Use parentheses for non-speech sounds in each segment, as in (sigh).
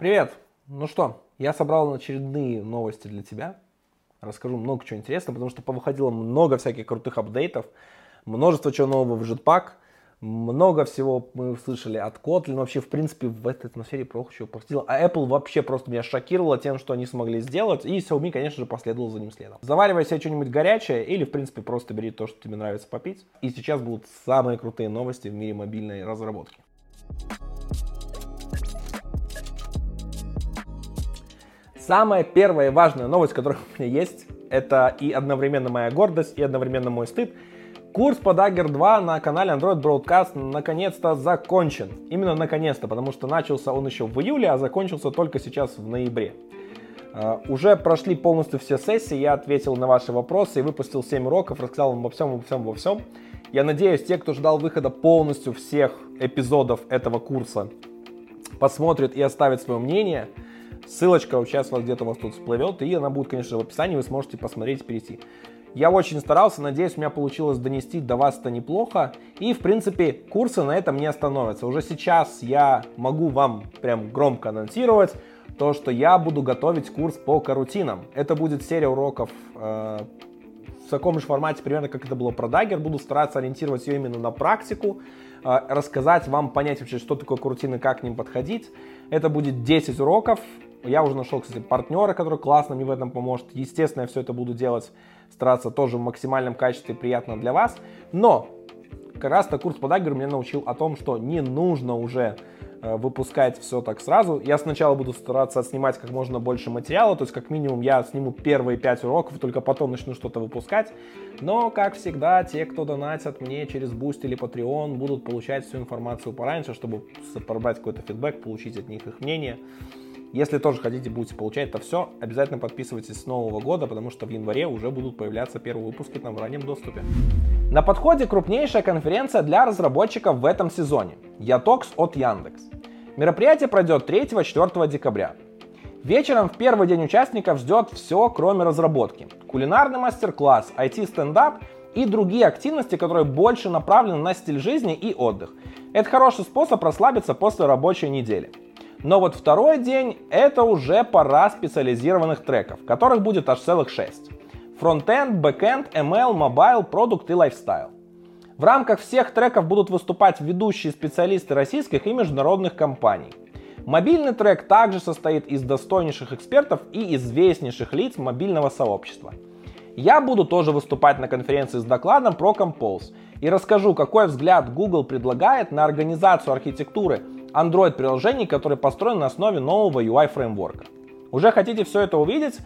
Привет! Ну что, я собрал очередные новости для тебя. Расскажу много чего интересного, потому что повыходило много всяких крутых апдейтов, множество чего нового в Jetpack, много всего мы услышали от Kotlin, вообще в принципе в этой атмосфере плохо чего повторило. А Apple вообще просто меня шокировало тем, что они смогли сделать, и Xiaomi, конечно же, последовал за ним следом. Заваривай себе что-нибудь горячее или, в принципе, просто бери то, что тебе нравится попить. И сейчас будут самые крутые новости в мире мобильной разработки. Самая первая и важная новость, которая (laughs) у меня есть, это и одновременно моя гордость, и одновременно мой стыд. Курс по Dagger 2 на канале Android Broadcast наконец-то закончен. Именно наконец-то, потому что начался он еще в июле, а закончился только сейчас в ноябре. Uh, уже прошли полностью все сессии, я ответил на ваши вопросы и выпустил 7 уроков, рассказал вам обо всем, обо всем, обо всем. Я надеюсь, те, кто ждал выхода полностью всех эпизодов этого курса, посмотрят и оставят свое мнение. Ссылочка сейчас вот где-то у вас тут всплывет, и она будет, конечно, в описании, вы сможете посмотреть перейти. Я очень старался, надеюсь, у меня получилось донести до вас это неплохо. И, в принципе, курсы на этом не остановятся. Уже сейчас я могу вам прям громко анонсировать то, что я буду готовить курс по карутинам. Это будет серия уроков э, в таком же формате, примерно как это было про Dagger. Буду стараться ориентировать ее именно на практику, э, рассказать вам, понять вообще, что такое карутины, как к ним подходить. Это будет 10 уроков, я уже нашел, кстати, партнера, который классно мне в этом поможет. Естественно, я все это буду делать, стараться тоже в максимальном качестве приятно для вас. Но как раз-то курс по Dagger меня научил о том, что не нужно уже э, выпускать все так сразу. Я сначала буду стараться снимать как можно больше материала, то есть как минимум я сниму первые 5 уроков, только потом начну что-то выпускать. Но, как всегда, те, кто донатят мне через Boost или Patreon, будут получать всю информацию пораньше, чтобы собрать какой-то фидбэк, получить от них их мнение. Если тоже хотите, будете получать это все, обязательно подписывайтесь с Нового года, потому что в январе уже будут появляться первые выпуски там в раннем доступе. На подходе крупнейшая конференция для разработчиков в этом сезоне – Ятокс от Яндекс. Мероприятие пройдет 3-4 декабря. Вечером в первый день участников ждет все, кроме разработки. Кулинарный мастер-класс, IT-стендап и другие активности, которые больше направлены на стиль жизни и отдых. Это хороший способ расслабиться после рабочей недели. Но вот второй день это уже пора специализированных треков, которых будет аж целых 6. Фронтенд, бэкенд, ML, mobile, продукт и lifestyle. В рамках всех треков будут выступать ведущие специалисты российских и международных компаний. Мобильный трек также состоит из достойнейших экспертов и известнейших лиц мобильного сообщества. Я буду тоже выступать на конференции с докладом про Compose и расскажу, какой взгляд Google предлагает на организацию архитектуры Android-приложений, который построен на основе нового UI-фреймворка. Уже хотите все это увидеть?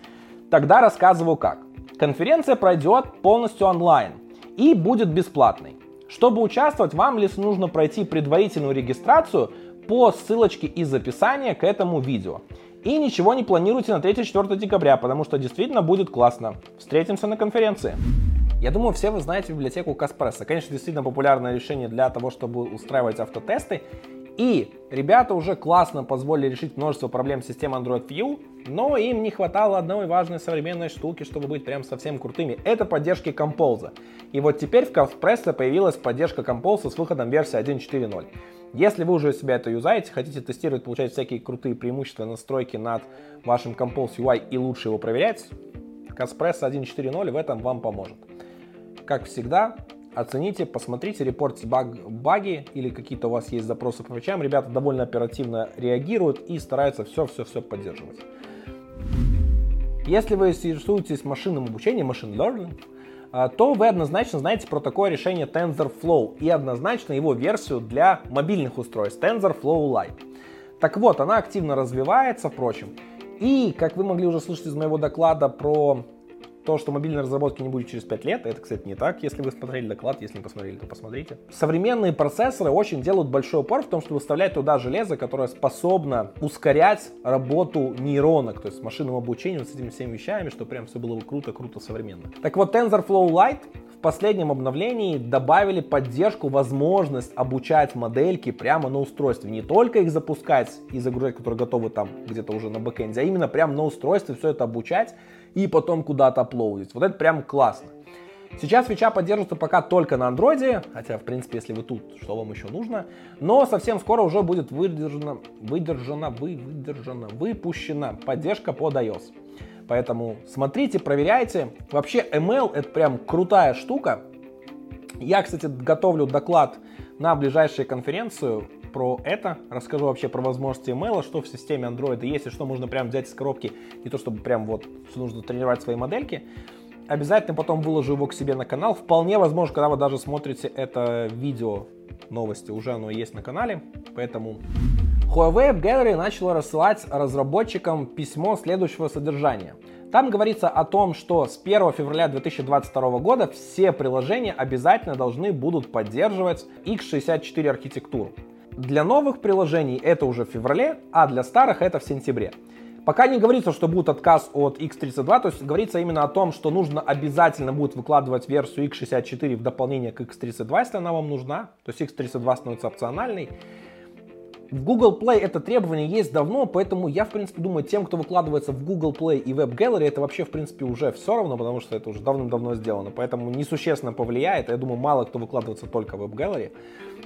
Тогда рассказываю как. Конференция пройдет полностью онлайн и будет бесплатной. Чтобы участвовать, вам лишь нужно пройти предварительную регистрацию по ссылочке из описания к этому видео. И ничего не планируйте на 3-4 декабря, потому что действительно будет классно. Встретимся на конференции. Я думаю, все вы знаете библиотеку Каспресса. Конечно, действительно популярное решение для того, чтобы устраивать автотесты. И ребята уже классно позволили решить множество проблем системы Android View, но им не хватало одной важной современной штуки, чтобы быть прям совсем крутыми. Это поддержки Compose. И вот теперь в Каспрессе появилась поддержка Compose с выходом версии 1.4.0. Если вы уже себя это юзаете, хотите тестировать, получать всякие крутые преимущества настройки над вашим Compose UI и лучше его проверять, Каспресс 1.4.0 в этом вам поможет. Как всегда, оцените, посмотрите, репортите баг, баги или какие-то у вас есть запросы по вещам. Ребята довольно оперативно реагируют и стараются все-все-все поддерживать. Если вы интересуетесь машинным обучением, machine learning, а, то вы однозначно знаете про такое решение TensorFlow и однозначно его версию для мобильных устройств TensorFlow Lite. Так вот, она активно развивается, впрочем. И, как вы могли уже слышать из моего доклада про то, что мобильной разработки не будет через 5 лет, это, кстати, не так. Если вы смотрели доклад, если не посмотрели, то посмотрите. Современные процессоры очень делают большой упор в том, что выставлять туда железо, которое способно ускорять работу нейронок, то есть машинным обучением, с этими всеми вещами, что прям все было бы круто, круто, современно. Так вот, TensorFlow Lite в последнем обновлении добавили поддержку, возможность обучать модельки прямо на устройстве. Не только их запускать и загружать, которые готовы там где-то уже на бэкэнде, а именно прямо на устройстве все это обучать и потом куда-то аплодить. Вот это прям классно. Сейчас фича поддерживается пока только на андроиде, хотя, в принципе, если вы тут, что вам еще нужно. Но совсем скоро уже будет выдержана, выдержана, вы, выдержана, выпущена поддержка под iOS. Поэтому смотрите, проверяйте. Вообще ML это прям крутая штука. Я, кстати, готовлю доклад на ближайшую конференцию про это. Расскажу вообще про возможности ML, что в системе Android есть и что можно прям взять из коробки. Не то чтобы прям вот нужно тренировать свои модельки. Обязательно потом выложу его к себе на канал. Вполне возможно, когда вы даже смотрите это видео новости, уже оно есть на канале. Поэтому Huawei App Gallery начала рассылать разработчикам письмо следующего содержания. Там говорится о том, что с 1 февраля 2022 года все приложения обязательно должны будут поддерживать x64 архитектуру. Для новых приложений это уже в феврале, а для старых это в сентябре. Пока не говорится, что будет отказ от X32, то есть говорится именно о том, что нужно обязательно будет выкладывать версию X64 в дополнение к X32, если она вам нужна. То есть X32 становится опциональной. В Google Play это требование есть давно, поэтому я, в принципе, думаю, тем, кто выкладывается в Google Play и Web Gallery, это вообще, в принципе, уже все равно, потому что это уже давным-давно сделано, поэтому несущественно повлияет. Я думаю, мало кто выкладывается только в Web Gallery.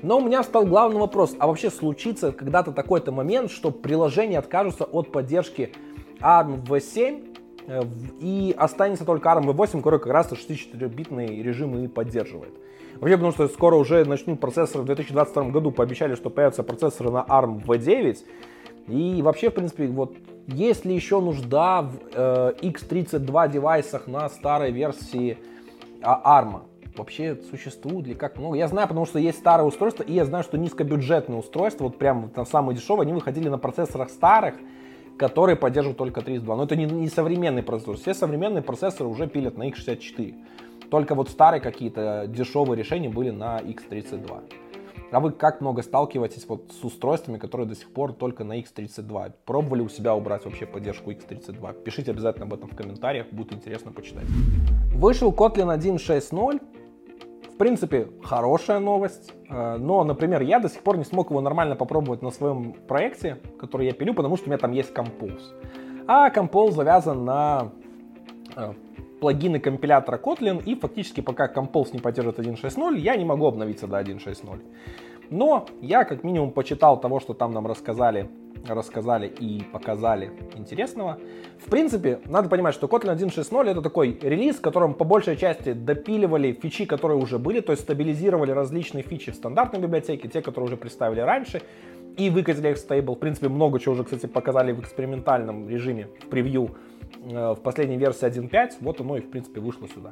Но у меня стал главный вопрос, а вообще случится когда-то такой-то момент, что приложение откажутся от поддержки ARM V7 э, и останется только ARM V8, который как раз 64-битный режим и поддерживает. Вообще, потому что скоро уже начнут процессоры в 2022 году, пообещали, что появятся процессоры на ARM V9. И вообще, в принципе, вот есть ли еще нужда в э, X32 девайсах на старой версии а, ARM? Вообще существует ли как много? Я знаю, потому что есть старые устройства, и я знаю, что низкобюджетные устройства, вот прям там самые дешевые, они выходили на процессорах старых, которые поддерживают только 32. Но это не, не современный процессор. Все современные процессоры уже пилят на x64. Только вот старые какие-то дешевые решения были на X32. А вы как много сталкиваетесь вот с устройствами, которые до сих пор только на X32? Пробовали у себя убрать вообще поддержку X32? Пишите обязательно об этом в комментариях, будет интересно почитать. Вышел Kotlin 1.6.0. Принципе, хорошая новость. Э, но, например, я до сих пор не смог его нормально попробовать на своем проекте, который я пилю, потому что у меня там есть Compose. А Compose завязан на э, плагины компилятора Kotlin, и фактически пока Compose не поддерживает 1.6.0, я не могу обновиться до 1.6.0. Но я как минимум почитал того, что там нам рассказали, рассказали и показали интересного. В принципе, надо понимать, что Kotlin 1.6.0 это такой релиз, в котором по большей части допиливали фичи, которые уже были, то есть стабилизировали различные фичи в стандартной библиотеке, те, которые уже представили раньше, и выкатили их в стейбл. В принципе, много чего уже, кстати, показали в экспериментальном режиме, в превью Э, в последней версии 1.5, вот оно и в принципе вышло сюда.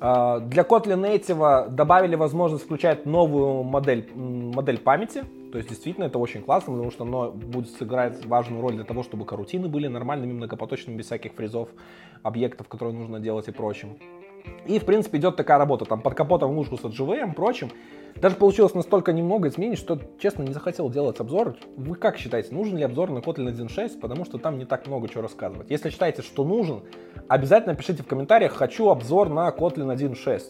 Э, для Kotlin Native добавили возможность включать новую модель, модель памяти, то есть действительно это очень классно, потому что оно будет сыграть важную роль для того, чтобы карутины были нормальными, многопоточными, без всяких фризов, объектов, которые нужно делать и прочим. И, в принципе, идет такая работа, там, под капотом лужку с JVM, прочим. Даже получилось настолько немного изменений, что, честно, не захотел делать обзор. Вы как считаете, нужен ли обзор на Kotlin 1.6? Потому что там не так много чего рассказывать. Если считаете, что нужен, обязательно пишите в комментариях «Хочу обзор на Kotlin 1.6».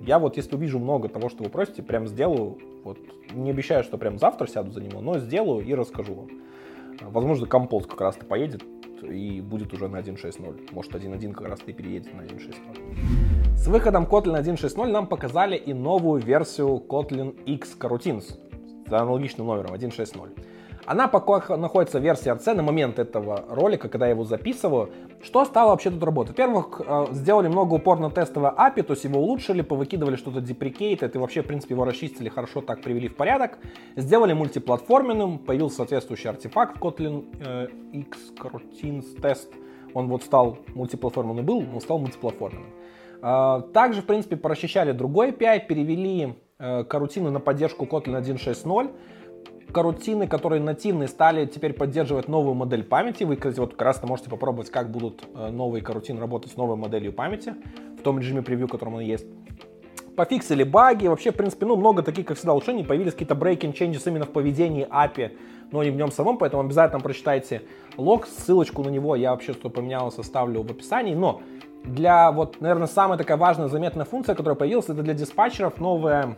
Я вот, если увижу много того, что вы просите, прям сделаю. Вот, не обещаю, что прям завтра сяду за него, но сделаю и расскажу вам. Возможно, композ как раз-то поедет и будет уже на 1.6.0. Может, 1.1 как раз-то и переедет на 1.6.0. С выходом Kotlin 1.6.0 нам показали и новую версию Kotlin X Coroutines с аналогичным номером 1.6.0. Она пока находится в версии RC на момент этого ролика, когда я его записываю. Что стало вообще тут работать? Во-первых, э, сделали много упор на тестовое API, то есть его улучшили, повыкидывали что-то deprecated и вообще, в принципе, его расчистили хорошо, так привели в порядок. Сделали мультиплатформенным, появился соответствующий артефакт Kotlin э, X Coroutines Test. Он вот стал мультиплатформенным был, но стал мультиплатформенным. Э, также, в принципе, прочищали другой API, перевели э, карутины на поддержку Kotlin 1.6.0 карутины, которые нативные, стали теперь поддерживать новую модель памяти. Вы, кстати, вот как раз можете попробовать, как будут э, новые карутины работать с новой моделью памяти в том режиме превью, котором она есть. Пофиксили баги, вообще, в принципе, ну, много таких, как всегда, улучшений. Появились какие-то breaking changes именно в поведении API, но не в нем самом, поэтому обязательно прочитайте лог, ссылочку на него я вообще, что поменялось, оставлю в описании. Но для, вот, наверное, самая такая важная, заметная функция, которая появилась, это для диспатчеров новая,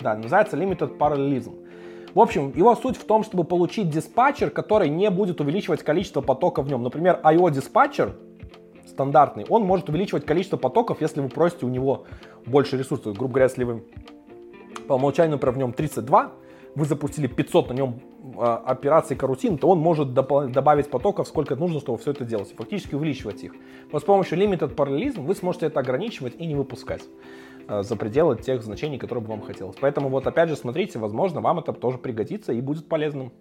да, называется Limited Parallelism. В общем, его суть в том, чтобы получить диспатчер, который не будет увеличивать количество потока в нем. Например, IO диспатчер стандартный, он может увеличивать количество потоков, если вы просите у него больше ресурсов. Грубо говоря, если вы по умолчанию, например, в нем 32, вы запустили 500 на нем э, операций карутин, то он может добавить потоков сколько нужно, чтобы все это делать. Фактически увеличивать их. Но с помощью Limited Parallelism вы сможете это ограничивать и не выпускать за пределы тех значений, которые бы вам хотелось. Поэтому вот опять же смотрите, возможно, вам это тоже пригодится и будет полезным.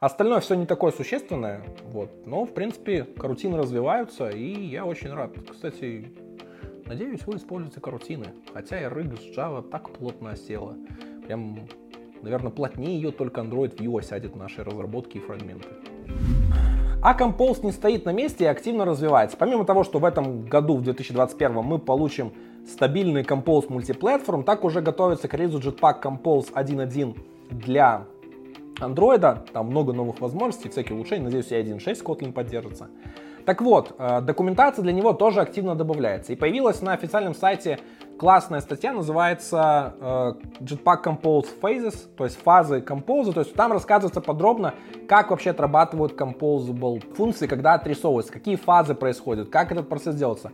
Остальное все не такое существенное, вот. но в принципе карутины развиваются, и я очень рад. Кстати, надеюсь, вы используете карутины, хотя и RX с Java так плотно осела. Прям, наверное, плотнее ее только Android View осядет в нашей разработке и фрагменты. А Compose не стоит на месте и активно развивается. Помимо того, что в этом году, в 2021, мы получим стабильный Compose мультиплатформ, так уже готовится к релизу Jetpack Compose 1.1 для андроида, там много новых возможностей, всякие улучшения, надеюсь, и 1.6 Kotlin поддержится. Так вот, э, документация для него тоже активно добавляется. И появилась на официальном сайте классная статья, называется э, Jetpack Compose Phases, то есть фазы Compose, то есть там рассказывается подробно, как вообще отрабатывают Composable функции, когда отрисовываются, какие фазы происходят, как этот процесс делается.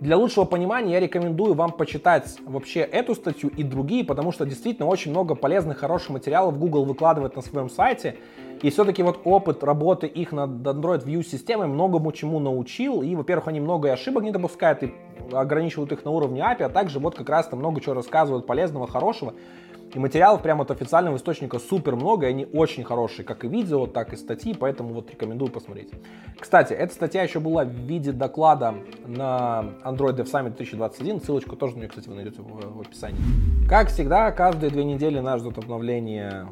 Для лучшего понимания я рекомендую вам почитать вообще эту статью и другие, потому что действительно очень много полезных, хороших материалов Google выкладывает на своем сайте. И все-таки вот опыт работы их над Android View системой многому чему научил. И, во-первых, они много и ошибок не допускают и ограничивают их на уровне API, а также вот как раз-то много чего рассказывают полезного, хорошего. И материалов прямо от официального источника супер много, и они очень хорошие, как и видео, так и статьи, поэтому вот рекомендую посмотреть. Кстати, эта статья еще была в виде доклада на Android Dev Summit 2021, ссылочку тоже на нее, кстати, вы найдете в, описании. Как всегда, каждые две недели нас ждет обновление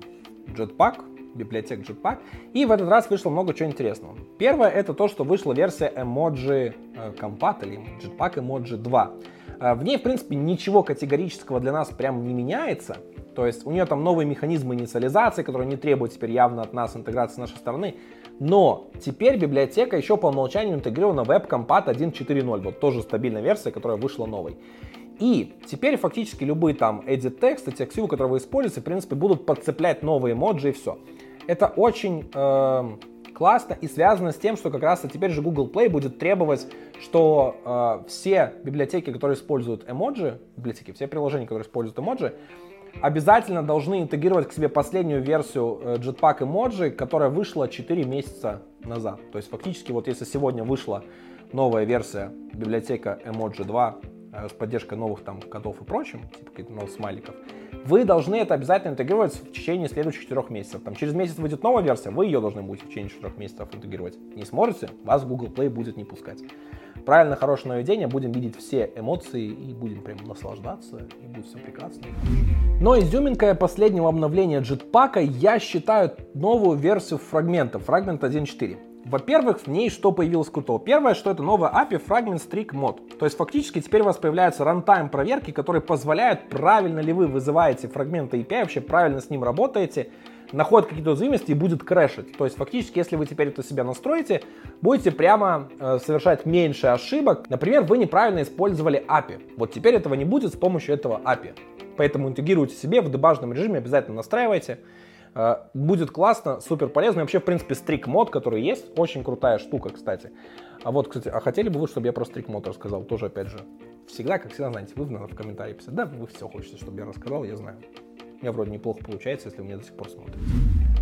Jetpack, библиотек Jetpack. И в этот раз вышло много чего интересного. Первое это то, что вышла версия Emoji э, Compat или Jetpack Emoji 2. Э, в ней, в принципе, ничего категорического для нас прям не меняется. То есть у нее там новые механизмы инициализации, которые не требуют теперь явно от нас интеграции с нашей стороны. Но теперь библиотека еще по умолчанию интегрирована в WebCompat 1.4.0. Вот тоже стабильная версия, которая вышла новой. И теперь фактически любые там edit тексты, текстивы, которые вы используете, в принципе, будут подцеплять новые эмоджи и все. Это очень э, классно и связано с тем, что как раз теперь же Google Play будет требовать, что э, все библиотеки, которые используют эмоджи, библиотеки, все приложения, которые используют эмоджи, обязательно должны интегрировать к себе последнюю версию э, Jetpack Emoji, которая вышла 4 месяца назад. То есть фактически вот если сегодня вышла новая версия библиотека Emoji 2 э, с поддержкой новых там кодов и прочим, типа каких-то новых смайликов, вы должны это обязательно интегрировать в течение следующих 4 месяцев. Там через месяц выйдет новая версия, вы ее должны будете в течение 4 месяцев интегрировать. Не сможете, вас Google Play будет не пускать правильно хорошее наведение, будем видеть все эмоции и будем прям наслаждаться, и будет все прекрасно. Но изюминкой последнего обновления Jetpack я считаю новую версию фрагмента, фрагмент 1.4. Во-первых, в ней что появилось крутого? Первое, что это новая API Fragment Streak Mod. То есть фактически теперь у вас появляются рантайм проверки, которые позволяют, правильно ли вы вызываете фрагменты API, вообще правильно с ним работаете, находит какие-то уязвимости и будет крэшить. То есть фактически, если вы теперь это себя настроите, будете прямо э, совершать меньше ошибок. Например, вы неправильно использовали API. Вот теперь этого не будет с помощью этого API. Поэтому интегрируйте себе в дебажном режиме, обязательно настраивайте. Э, будет классно, супер полезно. И вообще, в принципе, стрик мод, который есть, очень крутая штука, кстати. А вот, кстати, а хотели бы вы, чтобы я про стрик мод рассказал? Тоже, опять же, всегда, как всегда, знаете, вы надо в комментарии писать. Да, вы все хотите, чтобы я рассказал, я знаю. У меня вроде неплохо получается, если вы меня до сих пор смотрите.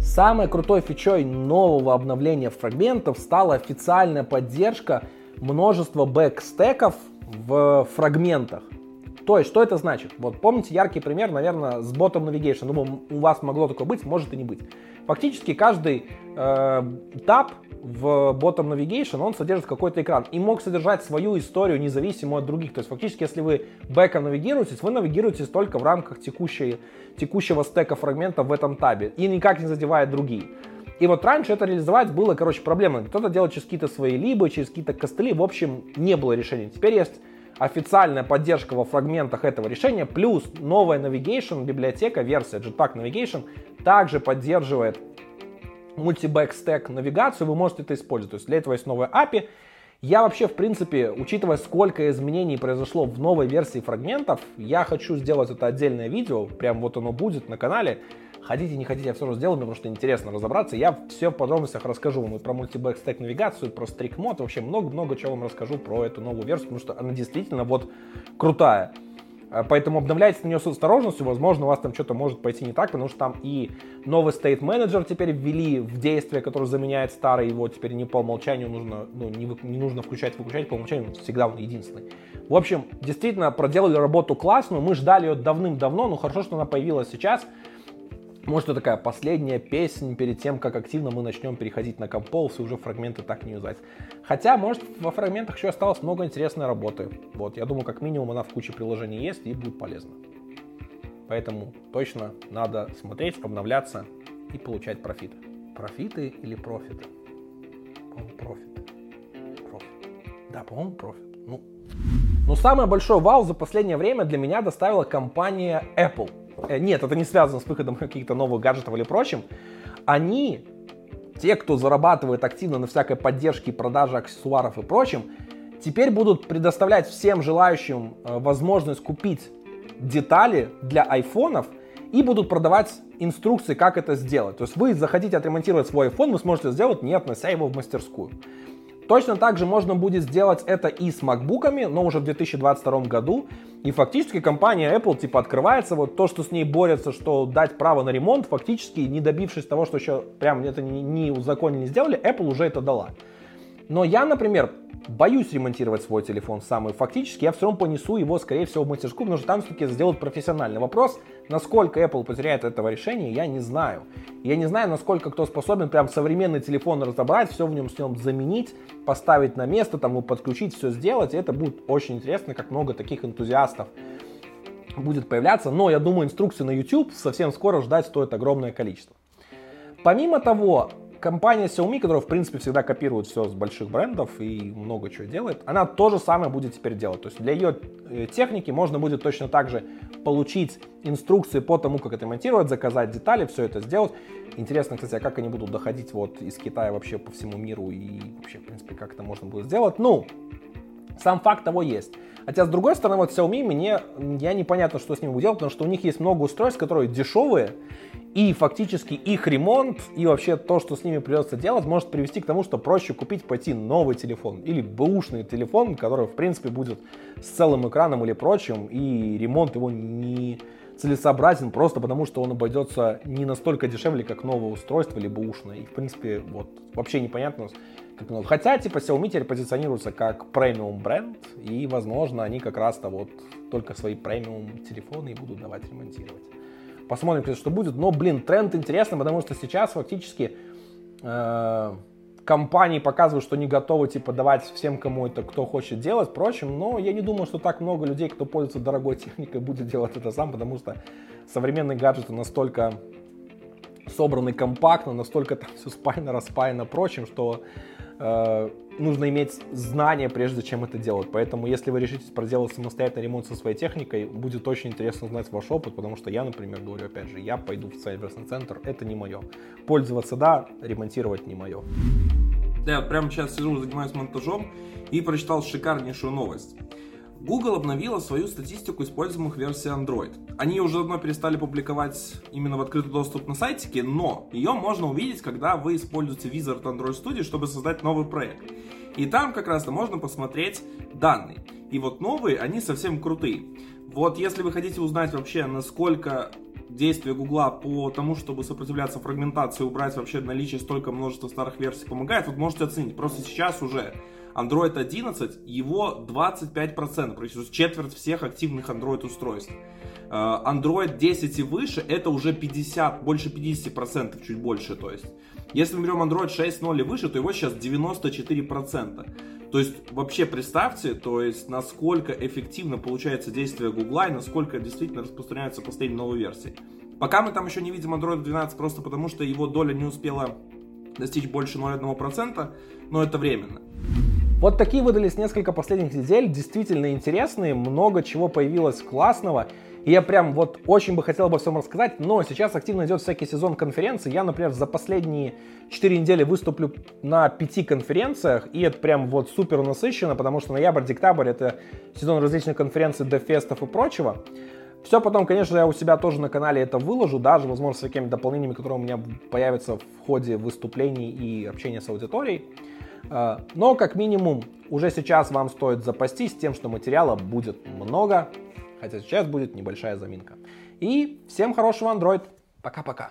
Самой крутой фичой нового обновления фрагментов стала официальная поддержка множества бэкстеков в фрагментах. То есть, что это значит? Вот помните яркий пример, наверное, с ботом Navigation. Думаю, у вас могло такое быть, может и не быть. Фактически каждый э, таб в Bottom Navigation, он содержит какой-то экран и мог содержать свою историю независимую от других. То есть фактически, если вы бэком навигируетесь, вы навигируетесь только в рамках текущей, текущего стека фрагментов в этом табе и никак не задевая другие. И вот раньше это реализовать было, короче, проблемно. Кто-то делал через какие-то свои либо, через какие-то костыли. В общем, не было решения. Теперь есть официальная поддержка во фрагментах этого решения, плюс новая Navigation, библиотека, версия Jetpack Navigation также поддерживает мультибэк-стек навигацию, вы можете это использовать. То есть для этого есть новая API. Я вообще, в принципе, учитывая, сколько изменений произошло в новой версии фрагментов, я хочу сделать это отдельное видео, прям вот оно будет на канале. Хотите, не хотите, я все равно сделаю, потому что интересно разобраться. Я все в подробностях расскажу вам и про мультибэкстек навигацию, про стрик мод, вообще много-много чего вам расскажу про эту новую версию, потому что она действительно вот крутая. А, поэтому обновляйте на нее с осторожностью, возможно, у вас там что-то может пойти не так, потому что там и новый State Manager теперь ввели в действие, который заменяет старый, его теперь не по умолчанию нужно, ну, не, не нужно включать, выключать, по умолчанию всегда он единственный. В общем, действительно, проделали работу классную, мы ждали ее давным-давно, но хорошо, что она появилась сейчас. Может, это такая последняя песня перед тем, как активно мы начнем переходить на Compose и уже фрагменты так не юзать. Хотя, может, во фрагментах еще осталось много интересной работы. Вот, я думаю, как минимум она в куче приложений есть и будет полезна. Поэтому точно надо смотреть, обновляться и получать профиты. Профиты или профиты? По-моему, профиты. Профит. Да, по-моему, профит. Ну. Но самое большое вау за последнее время для меня доставила компания Apple. Э, нет, это не связано с выходом каких-то новых гаджетов или прочим. Они, те, кто зарабатывает активно на всякой поддержке и продаже аксессуаров и прочим, теперь будут предоставлять всем желающим э, возможность купить детали для айфонов и будут продавать инструкции, как это сделать. То есть вы захотите отремонтировать свой iPhone, вы сможете сделать, не относя его в мастерскую. Точно так же можно будет сделать это и с макбуками, но уже в 2022 году. И фактически компания Apple типа открывается, вот то, что с ней борется, что дать право на ремонт, фактически не добившись того, что еще прям это не, не узаконили, не сделали, Apple уже это дала. Но я, например, боюсь ремонтировать свой телефон сам, и фактически я все равно понесу его, скорее всего, в мастерскую, потому что там все-таки сделают профессиональный вопрос. Насколько Apple потеряет этого решения, я не знаю. Я не знаю, насколько кто способен прям современный телефон разобрать, все в нем с ним заменить, поставить на место, там, подключить, все сделать. И это будет очень интересно, как много таких энтузиастов будет появляться. Но я думаю, инструкции на YouTube совсем скоро ждать стоит огромное количество. Помимо того, компания Xiaomi, которая, в принципе, всегда копирует все с больших брендов и много чего делает, она то же самое будет теперь делать. То есть для ее э, техники можно будет точно так же получить инструкции по тому, как это монтировать, заказать детали, все это сделать. Интересно, кстати, а как они будут доходить вот из Китая вообще по всему миру и вообще, в принципе, как это можно будет сделать. Ну, сам факт того есть. Хотя, с другой стороны, вот Xiaomi, мне, я непонятно, что с будет делать, потому что у них есть много устройств, которые дешевые, и фактически их ремонт и вообще то, что с ними придется делать, может привести к тому, что проще купить, пойти новый телефон или бэушный телефон, который, в принципе, будет с целым экраном или прочим, и ремонт его не целесообразен просто потому, что он обойдется не настолько дешевле, как новое устройство или бэушное. И, в принципе, вот вообще непонятно, как много. Хотя, типа, Xiaomi теперь позиционируется как премиум бренд, и, возможно, они как раз-то вот только свои премиум телефоны и будут давать ремонтировать. Посмотрим, что будет. Но, блин, тренд интересный, потому что сейчас фактически э, компании показывают, что не готовы типа давать всем, кому это кто хочет делать, впрочем, но я не думаю, что так много людей, кто пользуется дорогой (laughs) техникой, будет делать это сам, потому что современные гаджеты настолько собраны компактно, настолько там все спаяно, распаяно, прочим, что э, нужно иметь знания, прежде чем это делать. Поэтому, если вы решите проделать самостоятельный ремонт со своей техникой, будет очень интересно узнать ваш опыт, потому что я, например, говорю, опять же, я пойду в сервисный центр, это не мое. Пользоваться да, ремонтировать не мое. Я прямо сейчас сижу, занимаюсь монтажом и прочитал шикарнейшую новость. Google обновила свою статистику используемых версий Android. Они уже давно перестали публиковать именно в открытый доступ на сайтике, но ее можно увидеть, когда вы используете Wizard Android Studio, чтобы создать новый проект. И там как раз-то можно посмотреть данные. И вот новые, они совсем крутые. Вот если вы хотите узнать вообще, насколько действия Гугла по тому, чтобы сопротивляться фрагментации, убрать вообще наличие столько множества старых версий помогает, вот можете оценить. Просто сейчас уже Android 11, его 25%, то есть четверть всех активных Android устройств. Э, Android 10 и выше, это уже 50, больше 50%, чуть больше, то есть. Если мы берем Android 6.0 и выше, то его сейчас 94%. То есть, вообще представьте, то есть, насколько эффективно получается действие Google и насколько действительно распространяются последние новые версии. Пока мы там еще не видим Android 12, просто потому что его доля не успела достичь больше 0,1%, но это временно. Вот такие выдались несколько последних недель, действительно интересные, много чего появилось классного. И я прям вот очень бы хотел обо всем рассказать, но сейчас активно идет всякий сезон конференций. Я, например, за последние 4 недели выступлю на 5 конференциях, и это прям вот супер насыщенно, потому что ноябрь-декабрь это сезон различных конференций, дефестов и прочего. Все потом, конечно, я у себя тоже на канале это выложу, даже, возможно, с какими дополнениями, которые у меня появятся в ходе выступлений и общения с аудиторией. А, но, как минимум, уже сейчас вам стоит запастись тем, что материала будет много, хотя сейчас будет небольшая заминка. И всем хорошего Android. Пока-пока.